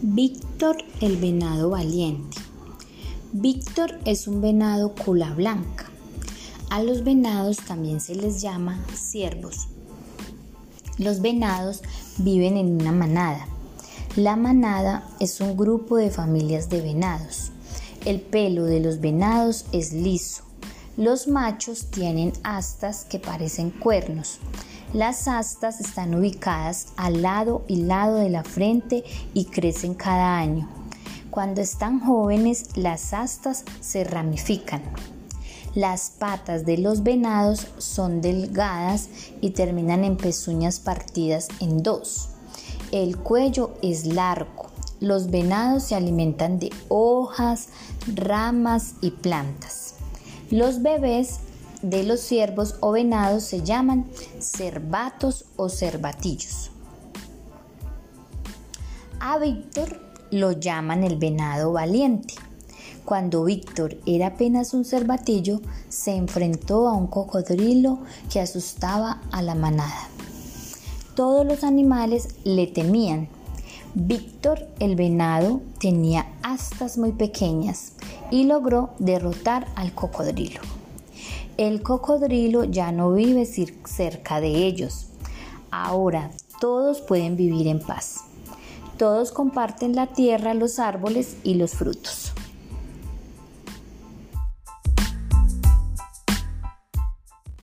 Víctor el venado valiente. Víctor es un venado cola blanca. A los venados también se les llama ciervos. Los venados viven en una manada. La manada es un grupo de familias de venados. El pelo de los venados es liso. Los machos tienen astas que parecen cuernos. Las astas están ubicadas al lado y lado de la frente y crecen cada año. Cuando están jóvenes, las astas se ramifican. Las patas de los venados son delgadas y terminan en pezuñas partidas en dos. El cuello es largo. Los venados se alimentan de hojas, ramas y plantas. Los bebés de los ciervos o venados se llaman cervatos o cervatillos. A Víctor lo llaman el venado valiente. Cuando Víctor era apenas un cervatillo, se enfrentó a un cocodrilo que asustaba a la manada. Todos los animales le temían. Víctor el venado tenía astas muy pequeñas y logró derrotar al cocodrilo. El cocodrilo ya no vive cerca de ellos. Ahora todos pueden vivir en paz. Todos comparten la tierra, los árboles y los frutos.